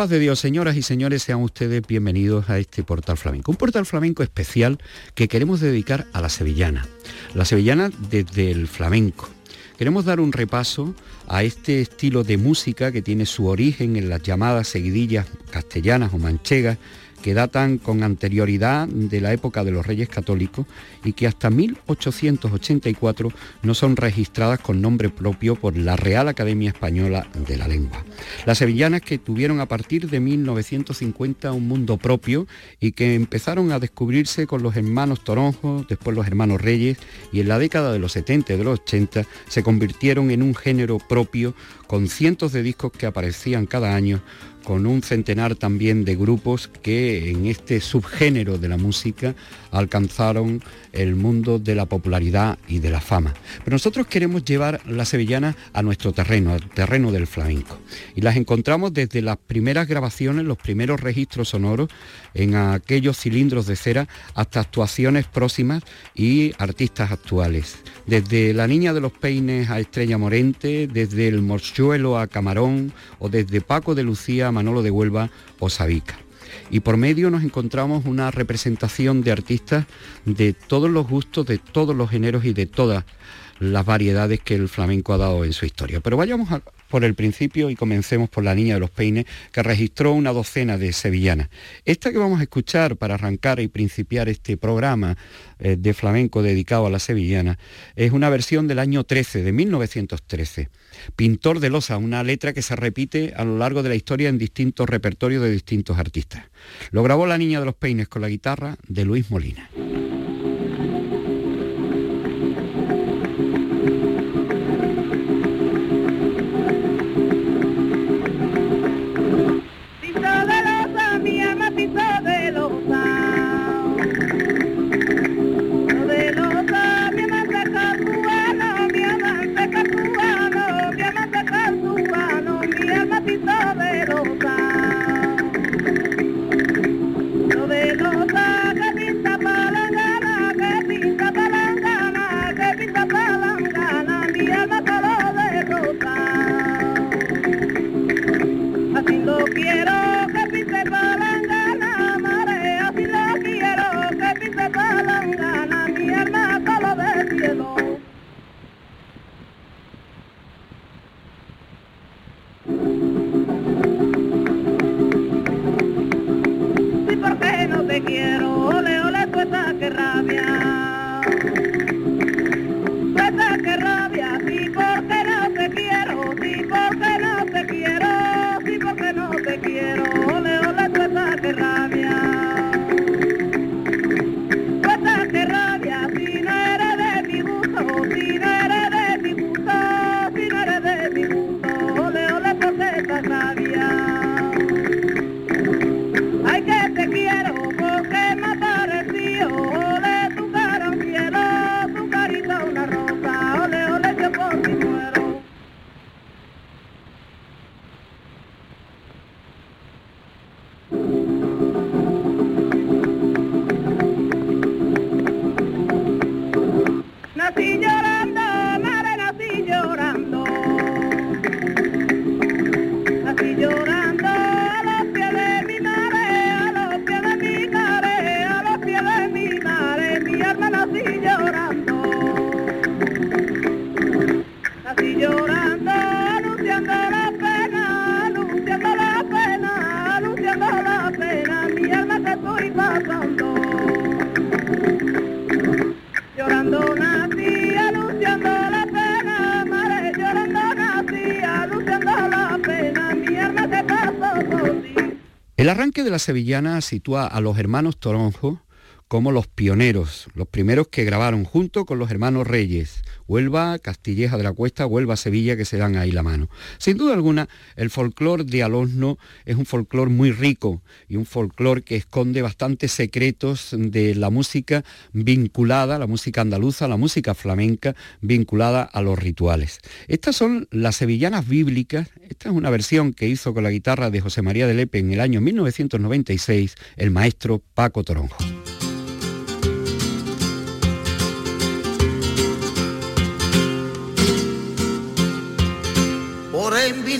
Paz de Dios, señoras y señores, sean ustedes bienvenidos a este portal flamenco. Un portal flamenco especial que queremos dedicar a la sevillana. La sevillana desde el flamenco. Queremos dar un repaso a este estilo de música que tiene su origen en las llamadas seguidillas castellanas o manchegas que datan con anterioridad de la época de los Reyes Católicos y que hasta 1884 no son registradas con nombre propio por la Real Academia Española de la Lengua. Las sevillanas que tuvieron a partir de 1950 un mundo propio y que empezaron a descubrirse con los hermanos Toronjo, después los hermanos Reyes y en la década de los 70 y de los 80 se convirtieron en un género propio con cientos de discos que aparecían cada año con un centenar también de grupos que en este subgénero de la música alcanzaron el mundo de la popularidad y de la fama. Pero nosotros queremos llevar la sevillana a nuestro terreno, al terreno del flamenco. Y las encontramos desde las primeras grabaciones, los primeros registros sonoros, en aquellos cilindros de cera, hasta actuaciones próximas y artistas actuales. Desde La Niña de los Peines a Estrella Morente, desde El Morchuelo a Camarón o desde Paco de Lucía a Manolo de Huelva o Sabica y por medio nos encontramos una representación de artistas de todos los gustos, de todos los géneros y de todas las variedades que el flamenco ha dado en su historia. Pero vayamos por el principio y comencemos por la Niña de los Peines, que registró una docena de sevillanas. Esta que vamos a escuchar para arrancar y principiar este programa eh, de flamenco dedicado a la sevillana es una versión del año 13, de 1913. Pintor de losa, una letra que se repite a lo largo de la historia en distintos repertorios de distintos artistas. Lo grabó La Niña de los Peines con la guitarra de Luis Molina. Arranque de la sevillana sitúa a los hermanos Toronjo como los pioneros, los primeros que grabaron junto con los hermanos Reyes, Huelva, Castilleja de la Cuesta, Huelva, Sevilla, que se dan ahí la mano. Sin duda alguna, el folclore de Alosno es un folclore muy rico y un folclore que esconde bastantes secretos de la música vinculada, la música andaluza, la música flamenca, vinculada a los rituales. Estas son las sevillanas bíblicas, esta es una versión que hizo con la guitarra de José María de Lepe en el año 1996 el maestro Paco Toronjo.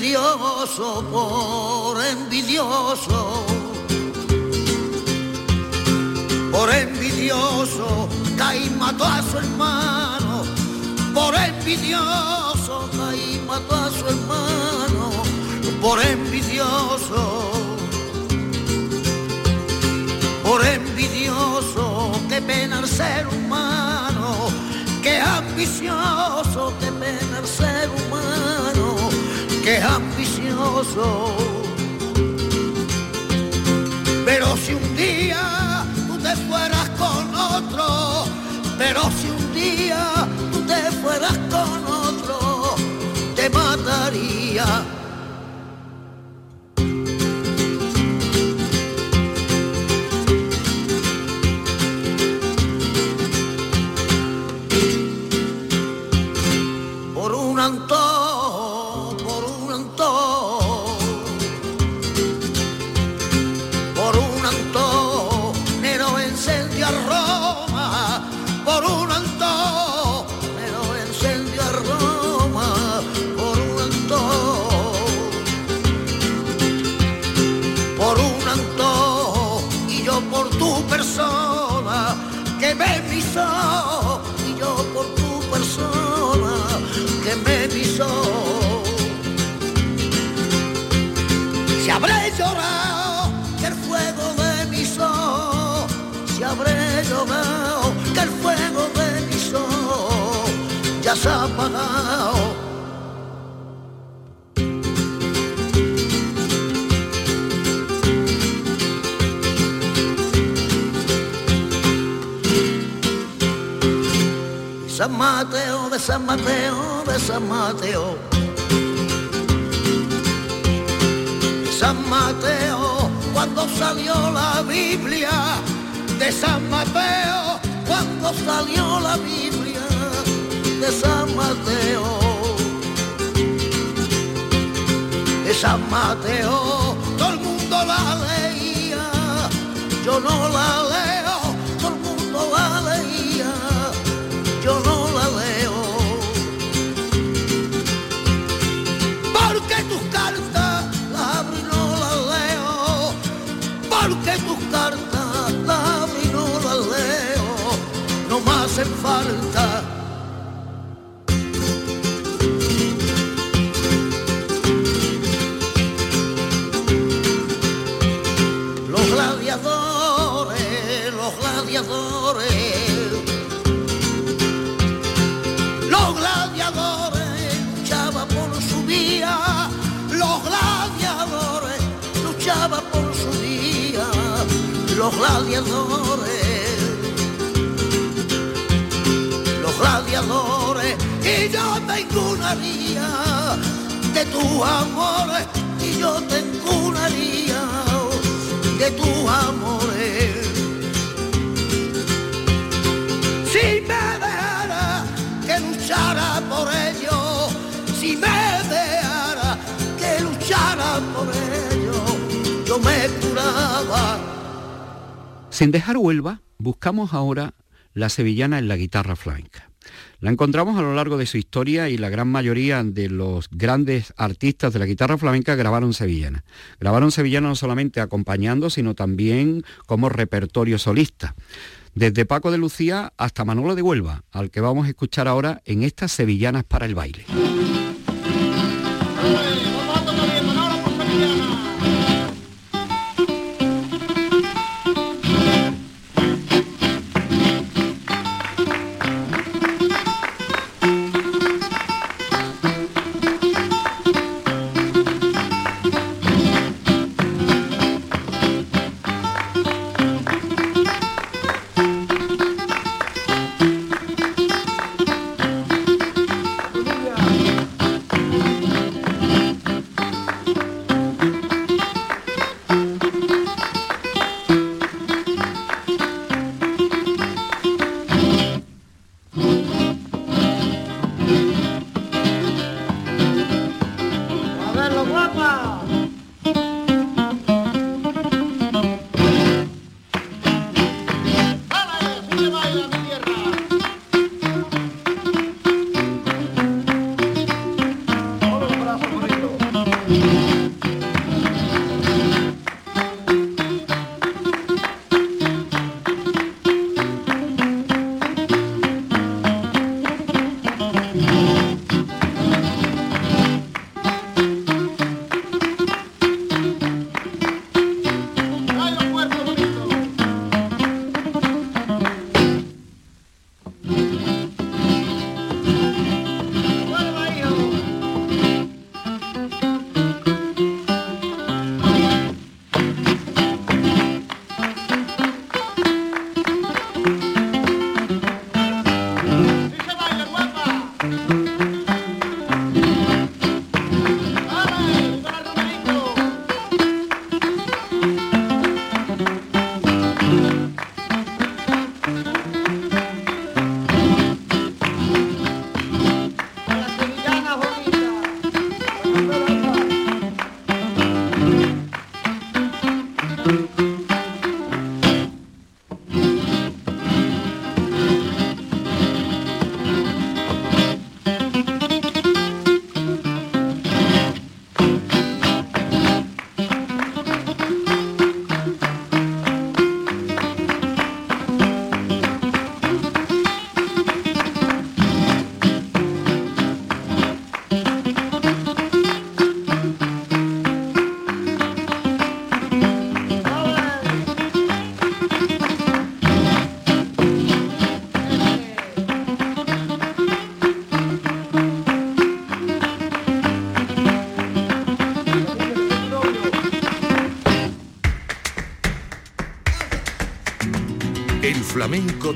Envidioso, por envidioso, por envidioso, Caí mató a su hermano, por envidioso, Caí mató a su hermano, por envidioso, por envidioso, qué pena el ser humano, qué ambicioso, qué pena el ser humano, qué ambicioso. Pero si un día tú te fueras con otro, pero si un día tú te fueras con otro, te mataría. Mateo, de San Mateo, de San Mateo. San Mateo, cuando salió la Biblia, de San Mateo, cuando salió la Biblia, de San Mateo. De San Mateo, todo el mundo la leía, yo no falta. Los gladiadores, los gladiadores. Los gladiadores luchaban por su día, los gladiadores luchaban por su día, los gladiadores, los gladiadores, y yo tengo una haría de tus amores, y yo tengo una haría de tus amores. Si me dejara que luchara por ello, si me dejara que luchara por ello, yo me curaba. Sin dejar Huelva, buscamos ahora la sevillana en la guitarra flamenca. La encontramos a lo largo de su historia y la gran mayoría de los grandes artistas de la guitarra flamenca grabaron sevillana. Grabaron sevillana no solamente acompañando, sino también como repertorio solista. Desde Paco de Lucía hasta Manolo de Huelva, al que vamos a escuchar ahora en estas sevillanas para el baile.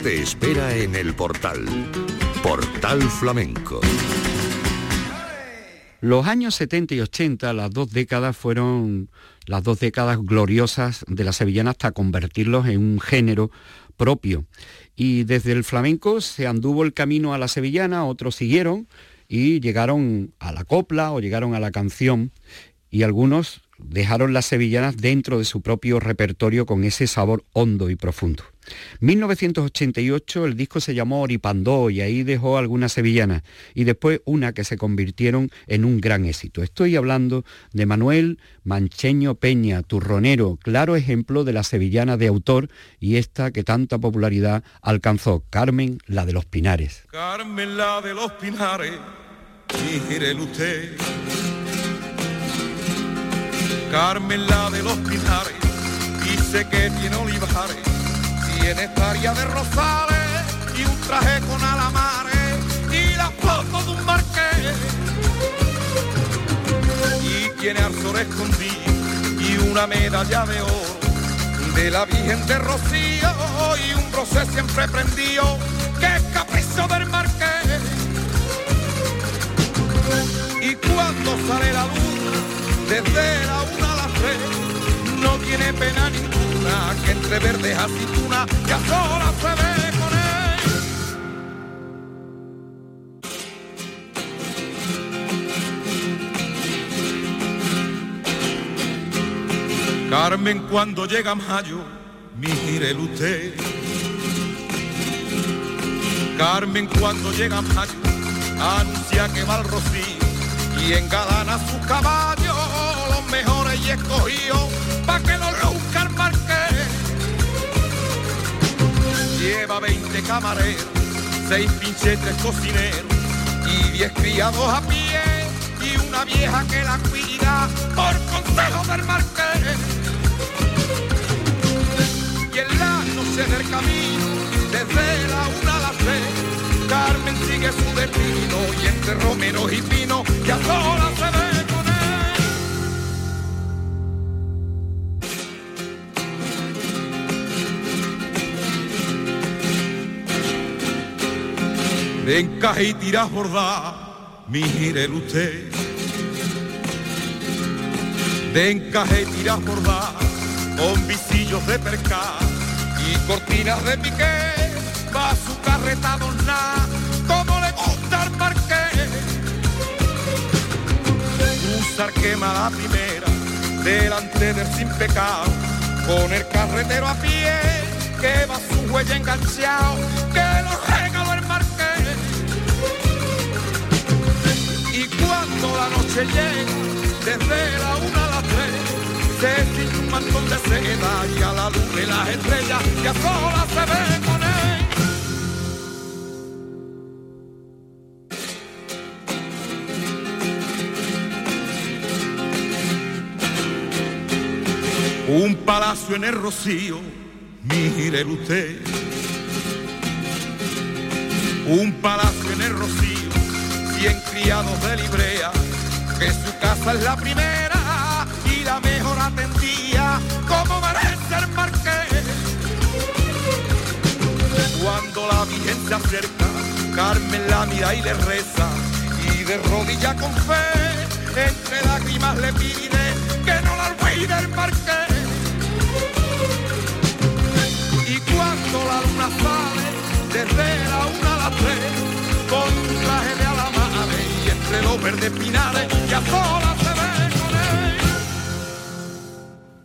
Te espera en el portal. Portal Flamenco. Los años 70 y 80, las dos décadas fueron las dos décadas gloriosas de la sevillana hasta convertirlos en un género propio. Y desde el flamenco se anduvo el camino a la sevillana, otros siguieron y llegaron a la copla o llegaron a la canción y algunos dejaron las sevillanas dentro de su propio repertorio con ese sabor hondo y profundo. 1988 el disco se llamó Oripandó y ahí dejó algunas sevillanas y después una que se convirtieron en un gran éxito. Estoy hablando de Manuel Mancheño Peña, turronero, claro ejemplo de la sevillana de autor y esta que tanta popularidad alcanzó, Carmen la de los Pinares. Carmen la de los Pinares, usted Carmen la de los pinares, dice que tiene olivares, tiene estaria de rosales y un traje con alamares y la foto de un marqués. Y tiene arzor escondido y una medalla de oro de la Virgen de Rocío y un rosé siempre prendido que es capricho del marqués. Y cuando sale la luna desde la una a las tres, no tiene pena ninguna, que entre verdes aceituna y a solas se ve con él. Carmen cuando llega mayo, mire usted. Carmen cuando llega mayo, anuncia que va al rocío y engalana su caballo, mejores y escogidos, pa' que lo luzca el marqués. Lleva 20 camareros, 6 pinchetes cocineros y 10 criados a pie y una vieja que la cuida por consejo del marqués. Y en la noche del camino, desde la una a las Carmen sigue su destino y entre romeros y pino ya sola se ve De encaje y tiras bordar, mire usted. De encaje y tiras bordar, con visillos de percal y cortinas de piqué va su carreta adornada como le gusta al marqués. Usar quema la primera delante del sin pecado, con el carretero a pie que va su huella enganchado, cuando la noche llega, desde la una a las tres, se tiene un mantón de seda y a la luz de las estrellas y a solas se ve con él. Un palacio en el rocío, mire usted. Un palacio en el rocío, cien criados de librea, que su casa es la primera y la mejor atendía, como merece el marqués. Cuando la Virgen se acerca, Carmen la mira y le reza, y de rodilla con fe, entre lágrimas le pide que no la olvide el marqués. cuando la luna sale, desde la una a las tres, con un traje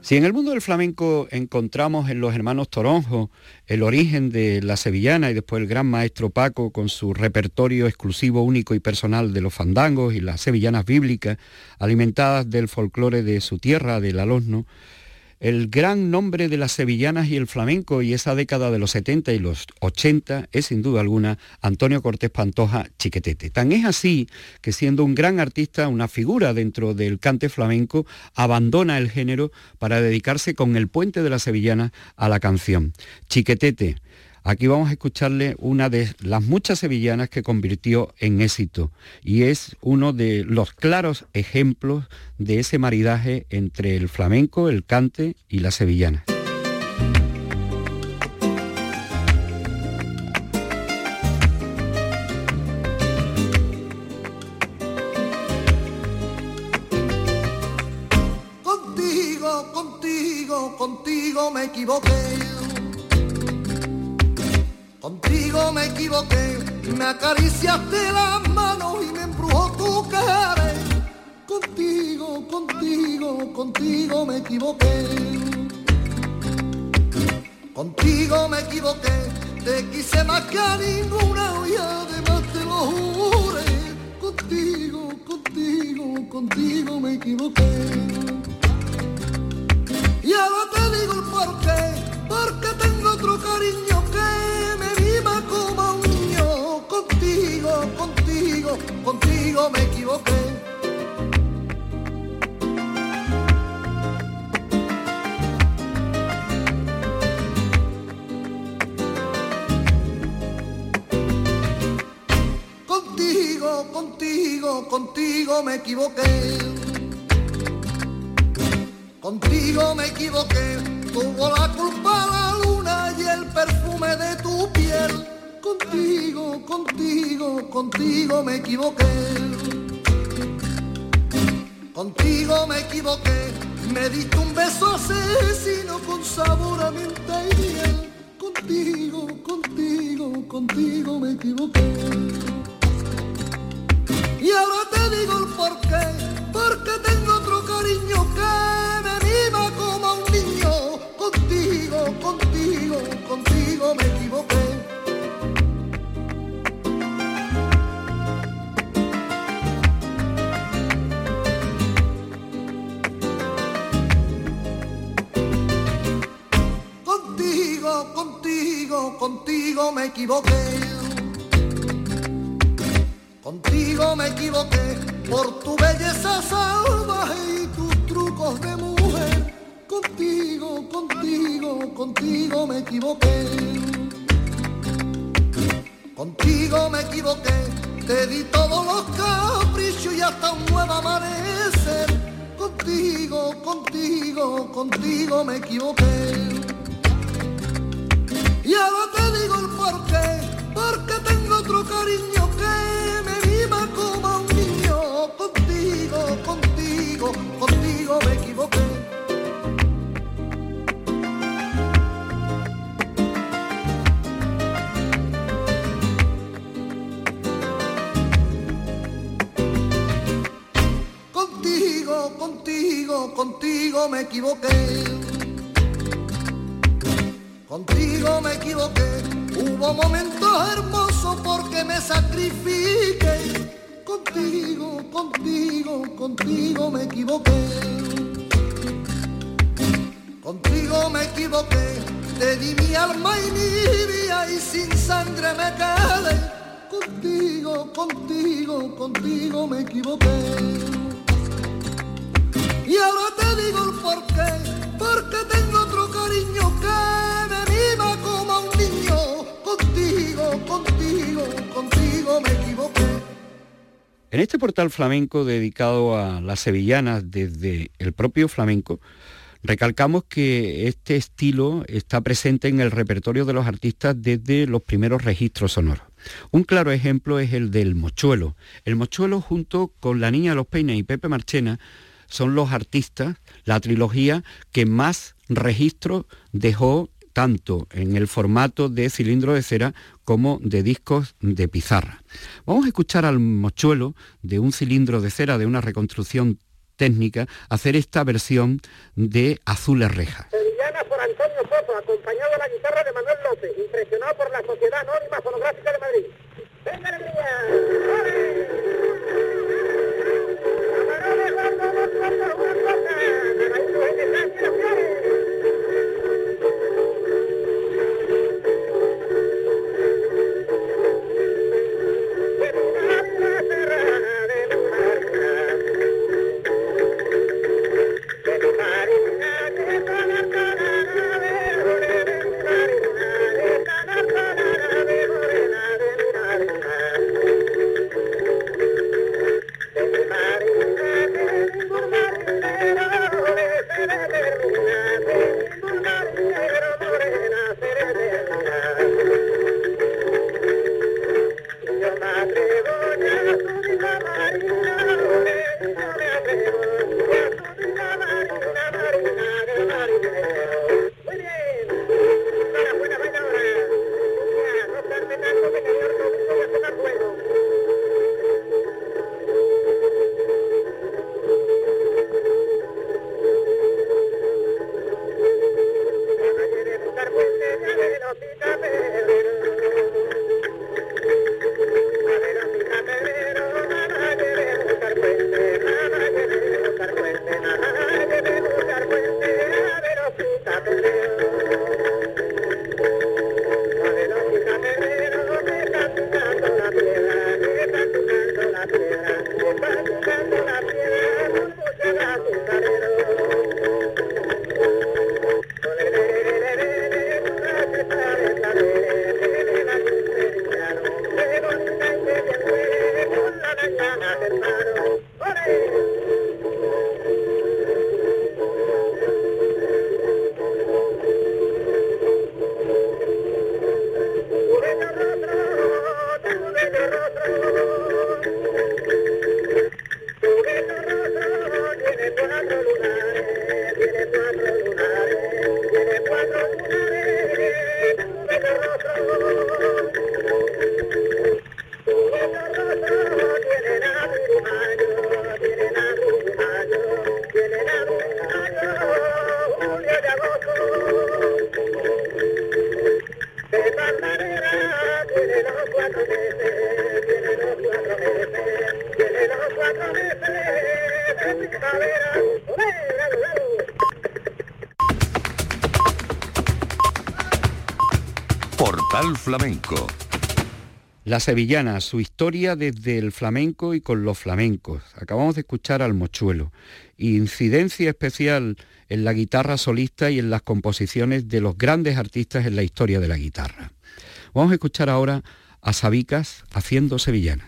Si en el mundo del flamenco encontramos en los hermanos Toronjo el origen de la sevillana y después el gran maestro Paco con su repertorio exclusivo, único y personal de los fandangos y las sevillanas bíblicas, alimentadas del folclore de su tierra, del alosno, el gran nombre de las sevillanas y el flamenco y esa década de los 70 y los 80 es sin duda alguna Antonio Cortés Pantoja Chiquetete. Tan es así que siendo un gran artista, una figura dentro del cante flamenco, abandona el género para dedicarse con el puente de la sevillana a la canción. Chiquetete, Aquí vamos a escucharle una de las muchas sevillanas que convirtió en éxito y es uno de los claros ejemplos de ese maridaje entre el flamenco, el cante y la sevillana. Contigo, contigo, contigo me equivoqué. Contigo me equivoqué, me acariciaste las manos y me embrujó tu cara. Contigo, contigo, contigo me equivoqué. Contigo me equivoqué, te quise más que a ninguna y además te lo juré. Contigo, contigo, contigo me equivoqué. Y ahora te digo el porqué, porque tengo otro cariño que me viva como un niño. Contigo, contigo, contigo me equivoqué. Contigo, contigo, contigo me equivoqué. Contigo me equivoqué, tuvo la culpa la luna y el perfume de tu piel. Contigo, contigo, contigo me equivoqué. Contigo me equivoqué, me diste un beso asesino con sabor a menta y miel. Contigo, contigo, contigo me equivoqué. Y ahora te digo el porqué, contigo, me equivoqué. Contigo me equivoqué por tu belleza salvaje y tus trucos de mujer. Contigo, contigo, contigo me equivoqué. Contigo me equivoqué, te di todos los caprichos y hasta un nuevo amanecer. Contigo, contigo, contigo me equivoqué. Y ahora te digo el porqué, porque tengo otro cariño que me viva como un niño. Contigo, contigo, contigo me equivoqué. Contigo, contigo, contigo me equivoqué. Contigo me equivoqué, hubo momentos hermosos porque me sacrifiqué. Contigo, contigo, contigo me equivoqué. Contigo me equivoqué, te di mi alma y mi vida y sin sangre me quedé. Contigo, contigo, contigo me equivoqué. Y ahora te digo el porqué, porque tengo otro cariño que Contigo, contigo, me. En este portal flamenco dedicado a las sevillanas desde el propio flamenco, recalcamos que este estilo está presente en el repertorio de los artistas desde los primeros registros sonoros. Un claro ejemplo es el del mochuelo. El mochuelo junto con La Niña de los Peines y Pepe Marchena son los artistas, la trilogía que más registros dejó tanto en el formato de cilindro de cera como de discos de pizarra. Vamos a escuchar al mochuelo de un cilindro de cera, de una reconstrucción técnica, hacer esta versión de Azules Rejas. Flamenco. La sevillana, su historia desde el flamenco y con los flamencos. Acabamos de escuchar al mochuelo. Incidencia especial en la guitarra solista y en las composiciones de los grandes artistas en la historia de la guitarra. Vamos a escuchar ahora a Sabicas haciendo sevillanas.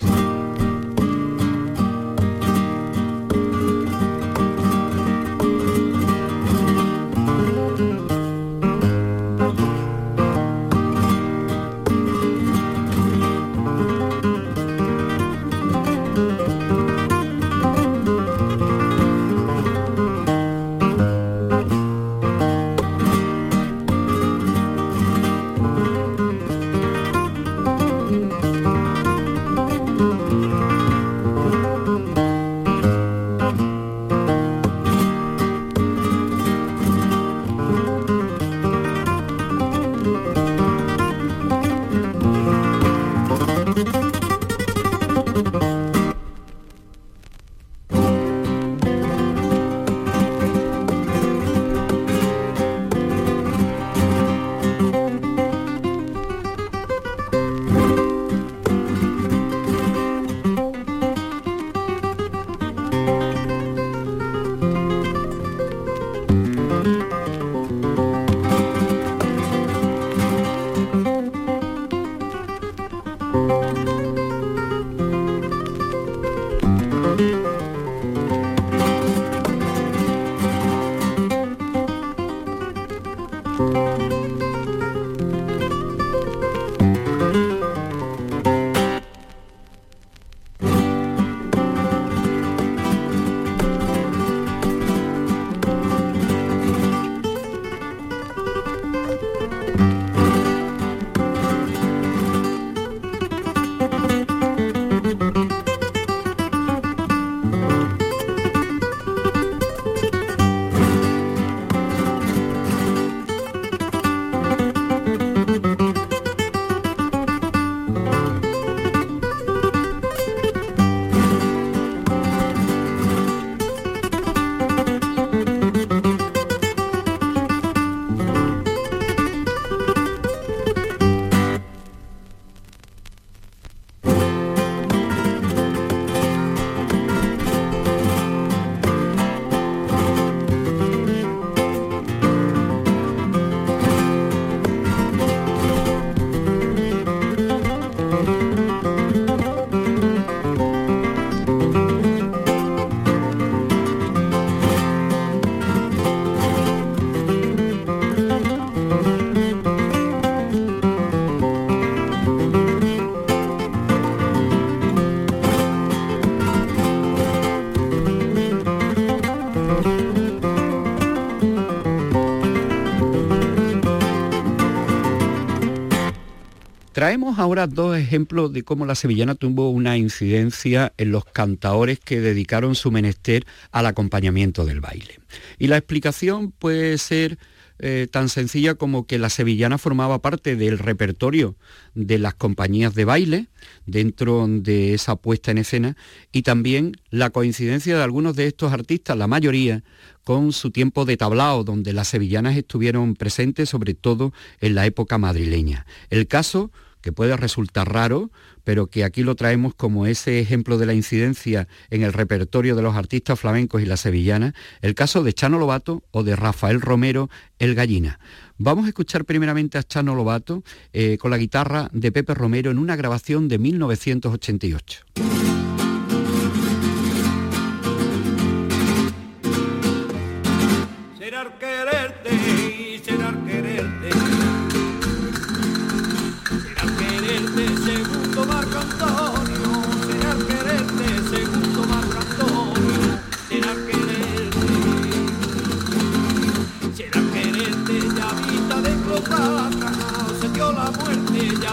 Traemos ahora dos ejemplos de cómo la sevillana tuvo una incidencia en los cantaores que dedicaron su menester al acompañamiento del baile. Y la explicación puede ser eh, tan sencilla como que la sevillana formaba parte del repertorio de las compañías de baile dentro de esa puesta en escena y también la coincidencia de algunos de estos artistas, la mayoría, con su tiempo de tablao, donde las sevillanas estuvieron presentes sobre todo en la época madrileña. El caso que puede resultar raro, pero que aquí lo traemos como ese ejemplo de la incidencia en el repertorio de los artistas flamencos y la sevillana, el caso de Chano Lobato o de Rafael Romero, El Gallina. Vamos a escuchar primeramente a Chano Lobato eh, con la guitarra de Pepe Romero en una grabación de 1988.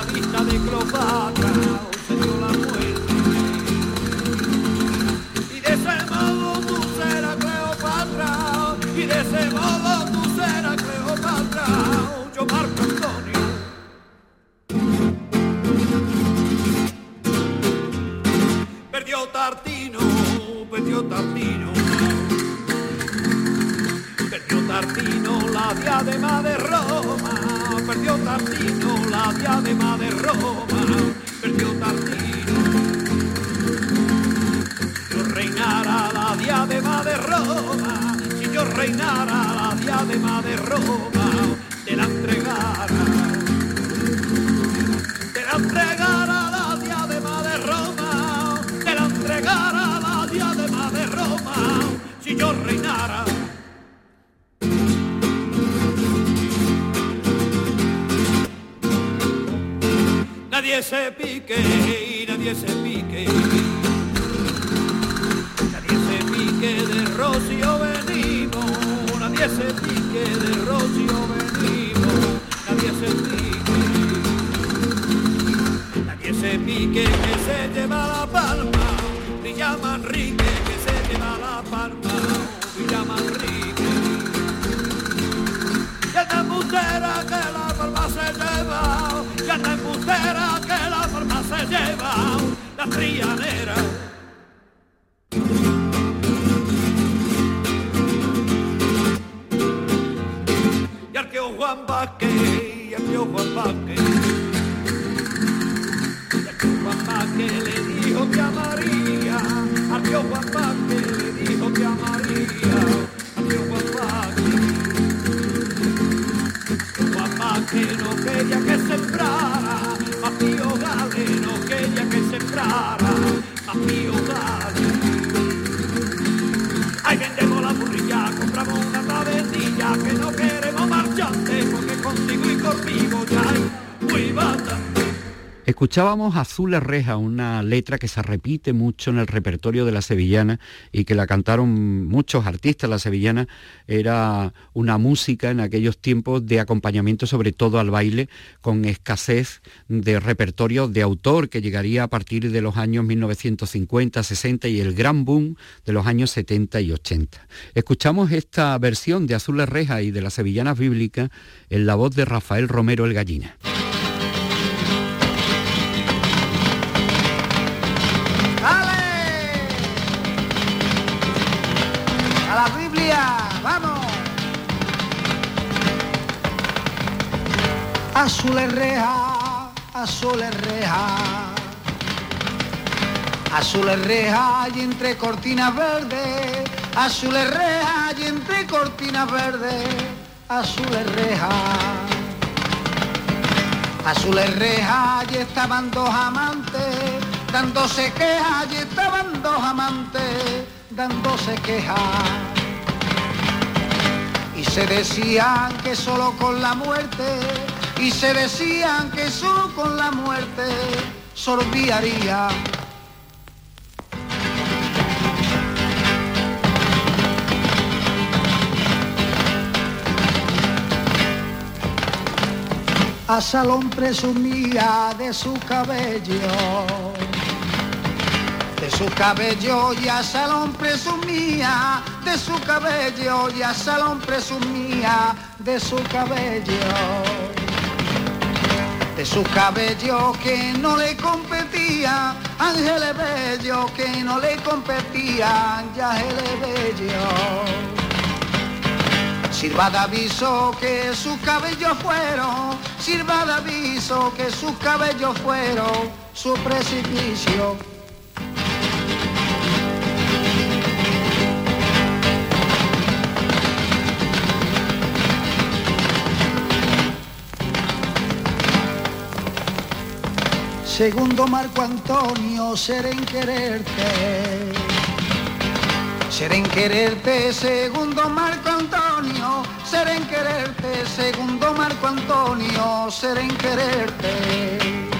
Vista de Cleopatra. Arqueo Juan Vázquez, y arqueo Juan Vázquez. Juan le dijo que a María, arqueo Juan Vázquez le dijo que a María, arqueo Juan Vázquez. Papá que no quería que sembrara, Escuchábamos Azules Reja, una letra que se repite mucho en el repertorio de la sevillana y que la cantaron muchos artistas. La sevillana era una música en aquellos tiempos de acompañamiento sobre todo al baile, con escasez de repertorio de autor que llegaría a partir de los años 1950, 60 y el gran boom de los años 70 y 80. Escuchamos esta versión de Azules Reja y de las sevillanas bíblicas en la voz de Rafael Romero el Gallina. Azules reja, azules reja. Azules reja y entre cortinas verdes. Azules reja y entre cortinas verdes. Azules reja. Azules reja y estaban dos amantes dándose quejas y estaban dos amantes dándose quejas. Y se decían que solo con la muerte, y se decían que solo con la muerte sorbiaría. A Salón presumía de su cabello de su cabello y a Salón presumía, de su cabello y a Salón presumía, de su cabello. De su cabello que no le competía, Ángeles Bello que no le competía, Ángeles Bello. Sirva de aviso que sus cabellos fueron, sirva de aviso que sus cabellos fueron su precipicio. Segundo Marco Antonio, seré en quererte. Seré en quererte, segundo Marco Antonio, seré en quererte, segundo Marco Antonio, seré en quererte.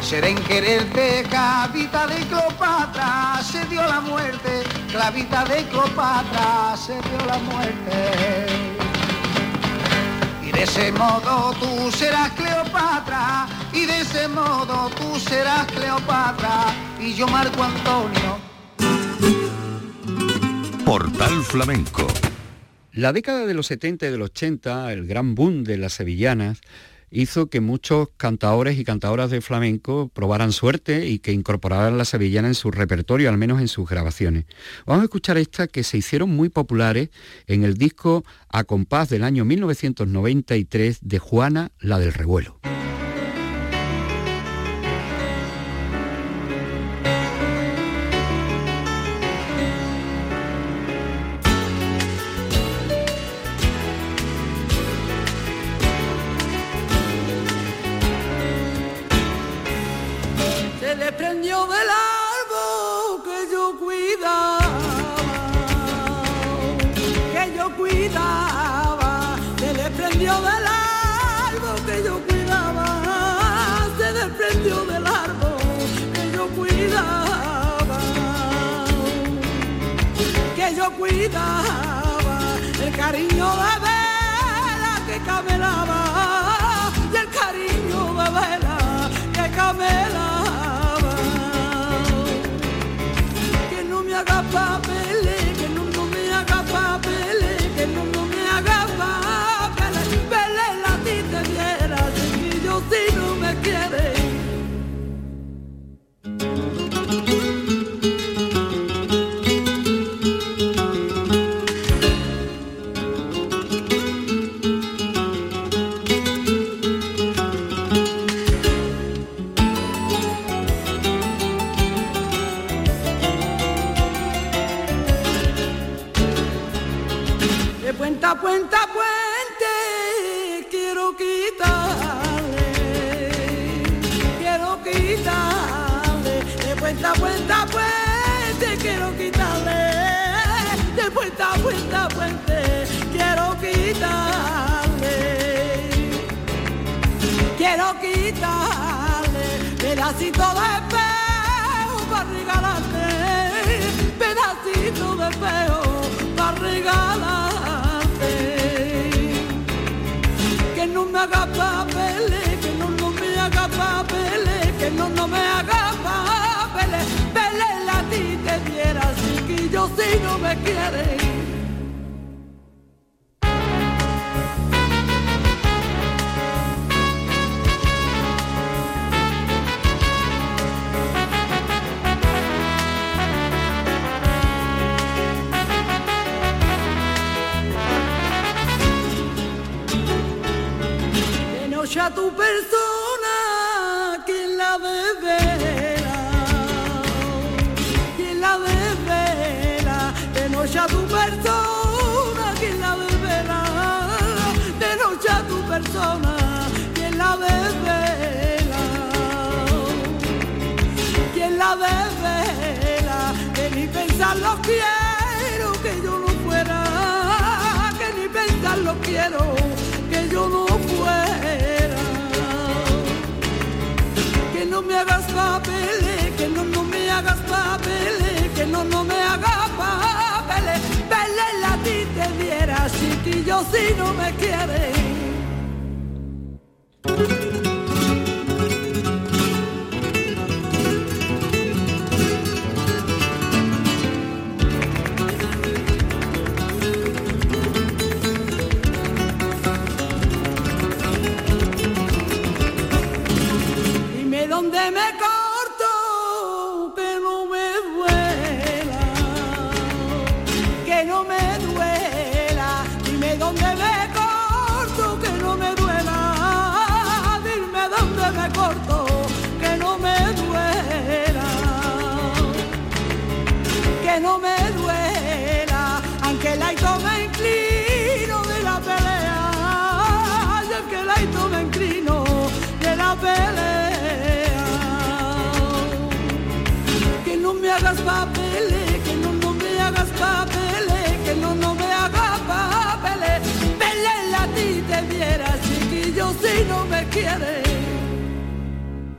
Seré en quererte, clavita de Cleopatra, se dio la muerte, clavita de Cleopatra, se dio la muerte. Y de ese modo tú serás Cleopatra, y de ese modo tú serás Cleopatra, y yo Marco Antonio. Portal Flamenco. La década de los 70 y del 80, el gran boom de las sevillanas, hizo que muchos cantadores y cantadoras de flamenco probaran suerte y que incorporaran la sevillana en su repertorio, al menos en sus grabaciones. Vamos a escuchar estas que se hicieron muy populares en el disco A compás del año 1993 de Juana, la del revuelo. Puenta, puente, quiero quitarle, quiero quitarle, de puenta, puenta, puente, quiero quitarle, de puenta, puenta, puente, quiero quitarle, quiero quitarle, pedacito de espejo para regalarte, pedacito de espejo para regalar. Me haga papeles, que no, no me haga papeles, que no, no me haga papeles, pele la ti te diera, yo si no me quiere. Tu persona quien la desvela, quien la desvela, de noche a tu persona quien la desvela, de noche a tu persona quien la desvela, quien la desvela, que ni pensarlo quiero que yo no fuera, que ni pensarlo quiero si no me quieres.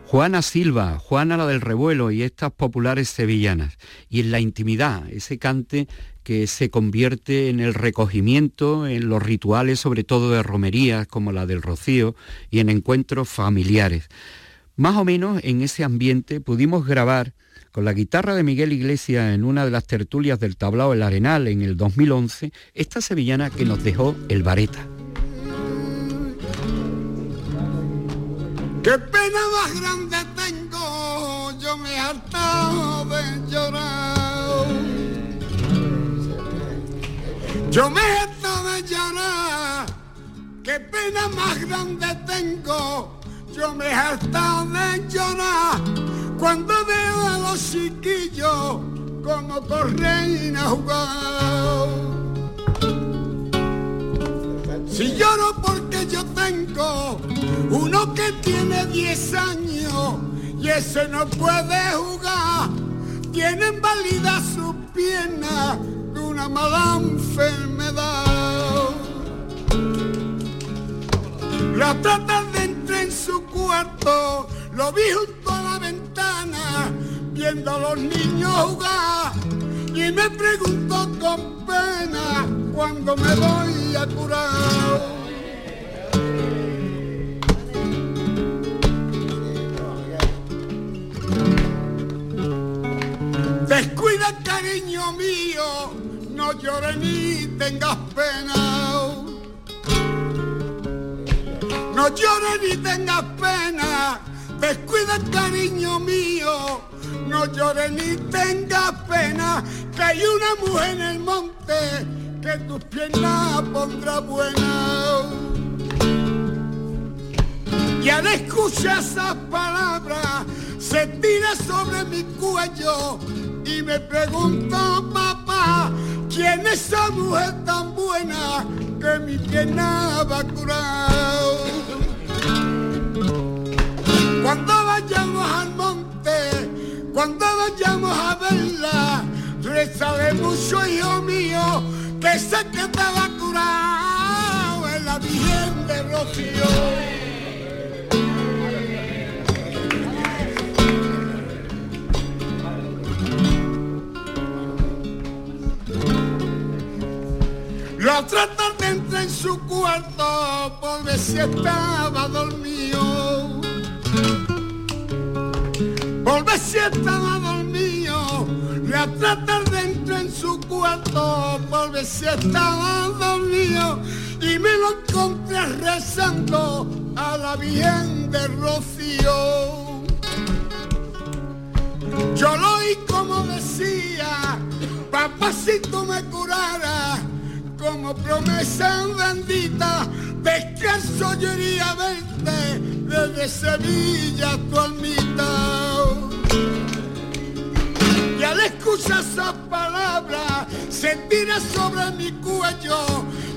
Juana Silva, Juana la del revuelo y estas populares sevillanas. Y en la intimidad, ese cante que se convierte en el recogimiento, en los rituales, sobre todo de romerías como la del Rocío, y en encuentros familiares. Más o menos en ese ambiente pudimos grabar con la guitarra de Miguel Iglesias en una de las tertulias del Tablao El Arenal en el 2011, esta sevillana que nos dejó el Vareta. Qué pena más grande tengo, yo me he hartado de llorar. Yo me he hartado de llorar, qué pena más grande tengo, yo me he hartado de llorar cuando veo a los chiquillos como corren a jugar. Si lloro porque yo tengo uno que tiene 10 años y ese no puede jugar, tiene válida su pierna de una mala enfermedad. La trata de entrar en su cuarto, lo vi junto a la ventana, viendo a los niños jugar, y me preguntó con pena cuando me voy a curar. Descuida, cariño mío, no llores ni tengas pena. No llores ni tengas pena, descuida, cariño mío, no llores ni tengas pena, que hay una mujer en el monte que tus piernas pondrá buena. Y al escuchar esas palabras, se tira sobre mi cuello y me pregunto, papá, ¿quién es esa mujer tan buena que mi pierna va a curar? Cuando cuando vayamos a verla, rezaré mucho, hijo mío, que sé que te va a curar en la Virgen de Rocío. La otra tarde entré en su cuarto por ver si estaba dormido. Por ver si estaba dormido. La otra tarde entré en su cuarto por ver si estaba dormido. Y me lo encontré rezando a la Virgen de Rocío. Yo lo oí como decía, papá si tú me curaras como promesa bendita, descanso yo iría a verte desde Sevilla tu almita. Y al escuchar esas palabras, se tira sobre mi cuello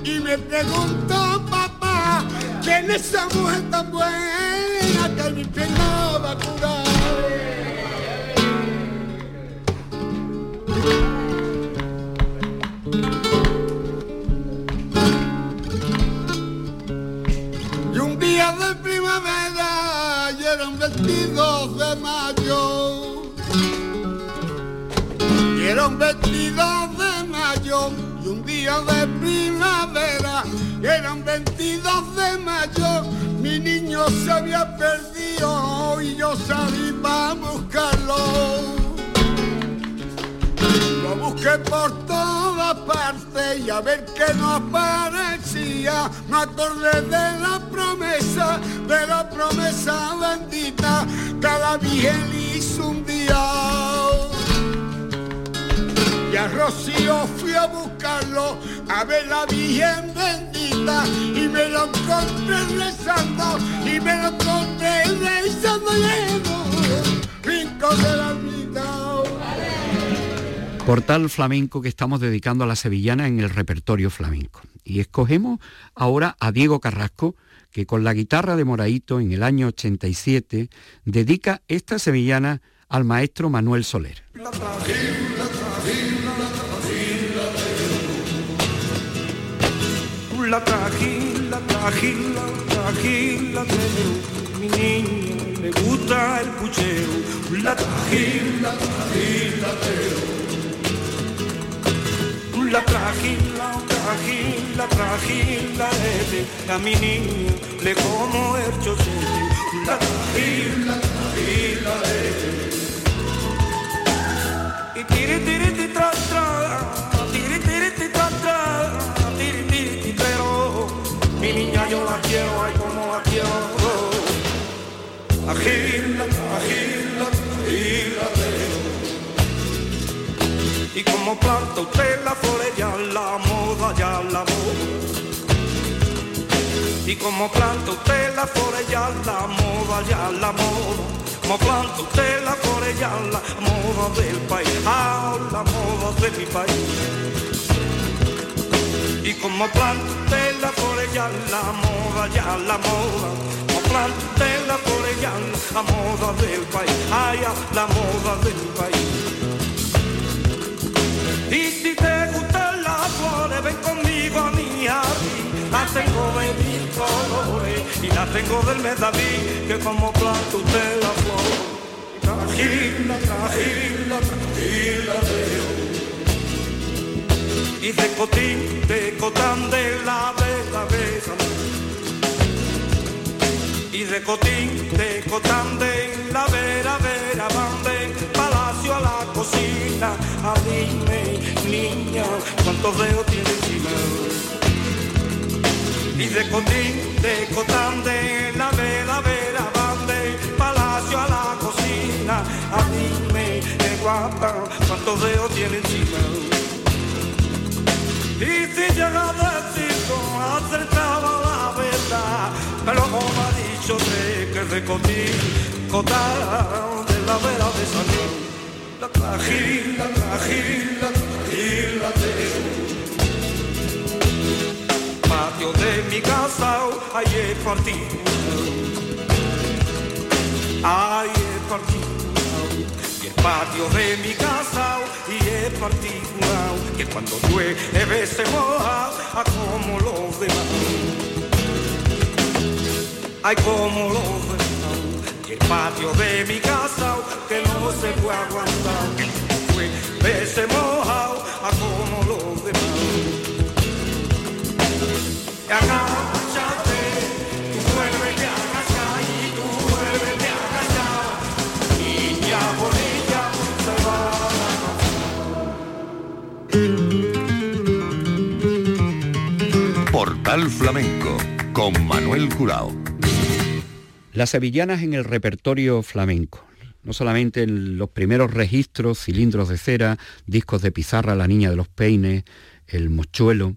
y me pregunto, papá, ¿quién es esa mujer tan buena que mi pena va a curar? Día de primavera y era un 22 de mayo. Y era un 22 de mayo y un día de primavera. Y era un 22 de mayo. Mi niño se había perdido y yo salí para buscarlo. Lo busqué por todas partes y a ver qué no aparecía. Me acordé de la promesa, de la promesa bendita que la Virgen hizo un día. Y a Rocío fui a buscarlo, a ver la Virgen bendita. Y me lo encontré rezando, y me lo encontré rezando lleno, rincón de la mitad. Portal flamenco que estamos dedicando a la sevillana en el repertorio flamenco. Y escogemos ahora a Diego Carrasco, que con la guitarra de Moraito en el año 87 dedica esta sevillana al maestro Manuel Soler. La mi gusta el. La. La trají, la trají, la trají, la ete, a mi niño le como el chocete. La trají, la trají, la ete. Y tiri, tiri, ti, tra, tra, tiri, tiri, ti, tra, tra, tiri, tiri, ti, pero mi niña yo la quiero, ay como la quiero. Y como planta usted la flores ya la moda, ya la moda. Y como planta usted la flores ya la moda, ya la moda. Como planta usted la flores ya la moda del país, ah, la moda de mi país. Y como planta usted la flores ya la moda, ya la moda. Como planta usted la flores ya la moda del país, ah, la moda de mi país. Y si te gustan las flores, ven conmigo a mi jardín. Las tengo de mil colores y las tengo del medallín, que como planta usted la flor. Trajila, trajila, trajila de y de cotín, de cotán de la besa, besa. Y de cotín, de cotán de la vera, vera, van palacio a la cocina. A dime, niña, cuántos dedos tiene encima. Y de cotín, de cotán de la vera, van del palacio a la cocina. A dime, guapa, cuántos dedos tiene encima. Y si llega a decir acertaba la verdad, pero como ha dicho sé que de cotín, cotán de la vera de salud. Patio de mi casa, partido. Y el patio de mi casa y es particular que cuando llueve se moja a como los demás. Ay como los demás y el patio de mi casa que no se puede aguantar llueve se moja a como los demás. Y agáchate tú vuelves a agachar y tú vuelves a agachar niña bonita se va Portal Flamenco con Manuel Curao. Las sevillanas en el repertorio flamenco. No solamente en los primeros registros, cilindros de cera, discos de pizarra, La Niña de los Peines, El Mochuelo,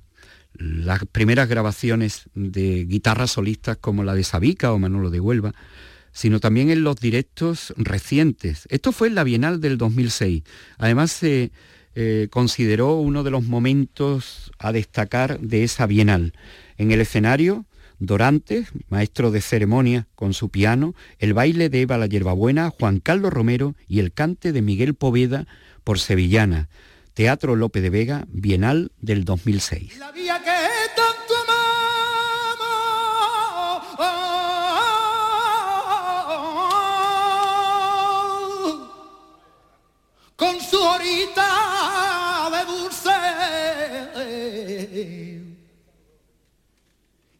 las primeras grabaciones de guitarras solistas como la de Sabica o Manolo de Huelva, sino también en los directos recientes. Esto fue en la Bienal del 2006. Además se eh, consideró uno de los momentos a destacar de esa Bienal. En el escenario, Dorantes, maestro de ceremonia con su piano, el baile de Eva la Yerbabuena, Juan Carlos Romero y el cante de Miguel Poveda por Sevillana. Teatro Lope de Vega, Bienal del 2006. La vía que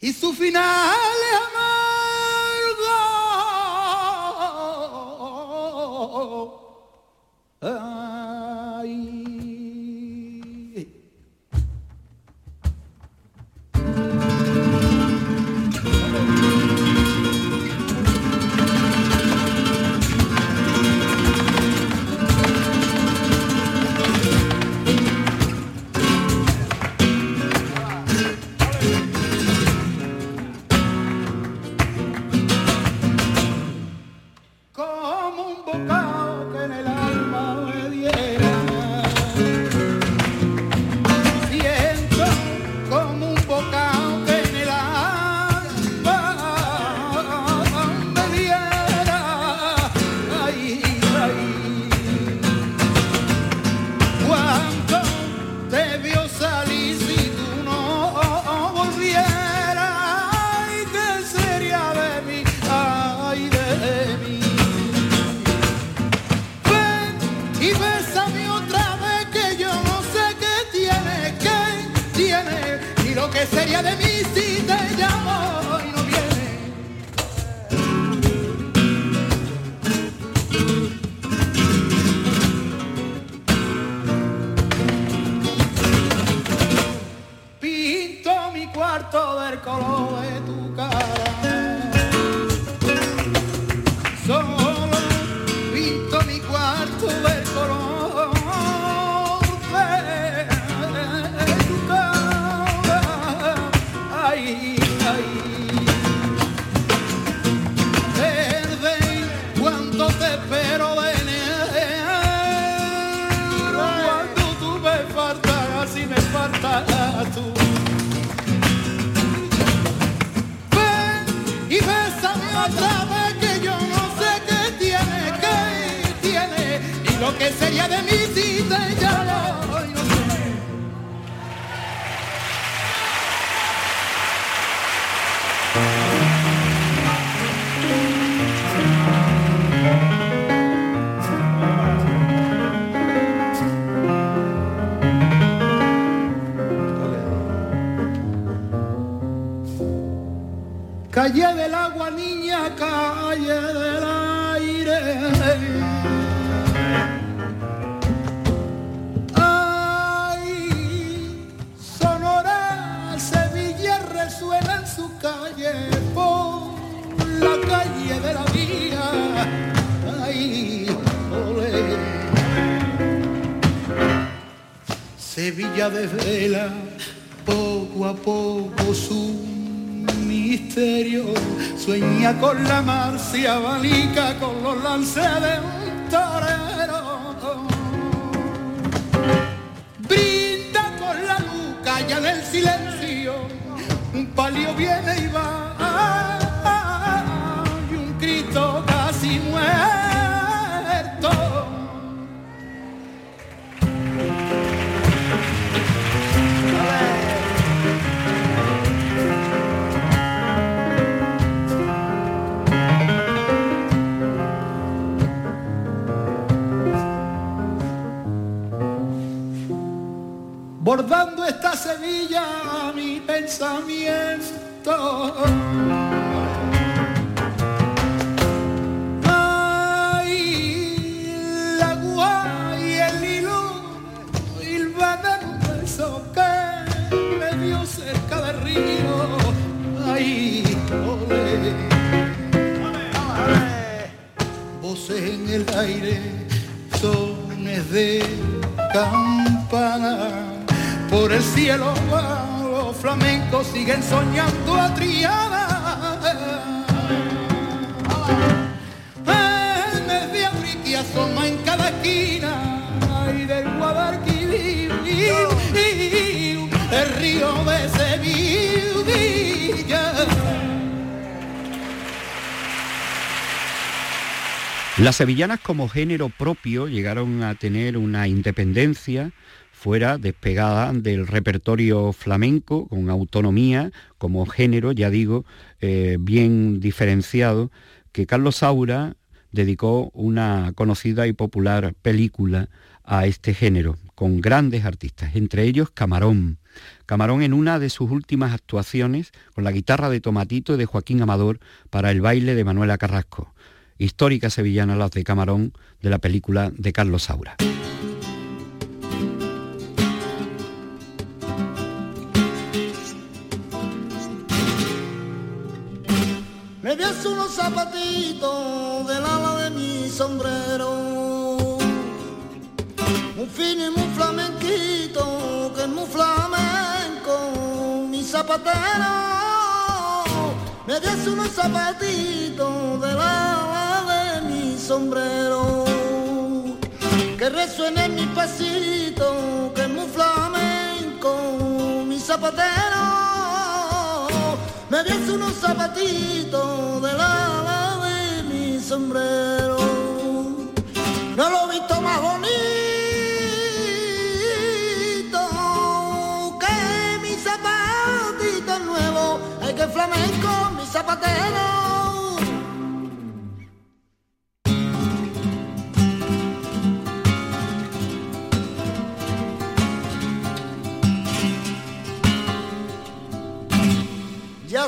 y su final amargo. Con la marcia abanica, con los lances bordando esta Sevilla mi pensamiento. Ay, la guay y el hilo hilvanan un beso que me dio cerca del río. Ay, ole. Voces en el aire, sones de campana por el cielo los flamencos siguen soñando a Triana. En media que asoma en cada esquina y del Guadalquivir el río de Sevilla. Las sevillanas como género propio llegaron a tener una independencia fuera despegada del repertorio flamenco, con autonomía, como género, ya digo, eh, bien diferenciado, que Carlos Saura dedicó una conocida y popular película a este género, con grandes artistas, entre ellos Camarón. Camarón en una de sus últimas actuaciones con la guitarra de Tomatito y de Joaquín Amador para el baile de Manuela Carrasco. Histórica sevillana las de Camarón de la película de Carlos Saura. Me ves unos zapatitos del ala de mi sombrero, muy fino y muy flamenquito, que es muy flamenco, mi zapatero. Me ves unos zapatitos del ala de mi sombrero, que resuene mi pasito, que es muy flamenco, mi zapatero. Me ves unos zapatitos del ala de mi sombrero. No lo he visto más bonito que mi zapatito nuevo. Ay, que flamenco, mi zapatero.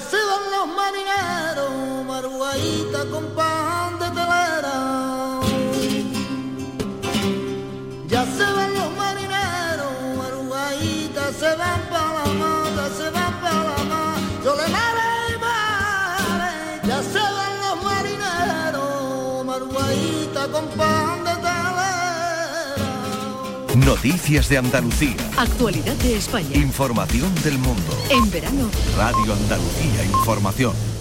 Se van los marineros, maruaita con pan de telera. Ya se van los marineros, maruaita, se van para la mata, se van para la mar. Yo le mare, mare. Ya se van los marineros, maruaita con pan. Noticias de Andalucía. Actualidad de España. Información del mundo. En verano, Radio Andalucía Información.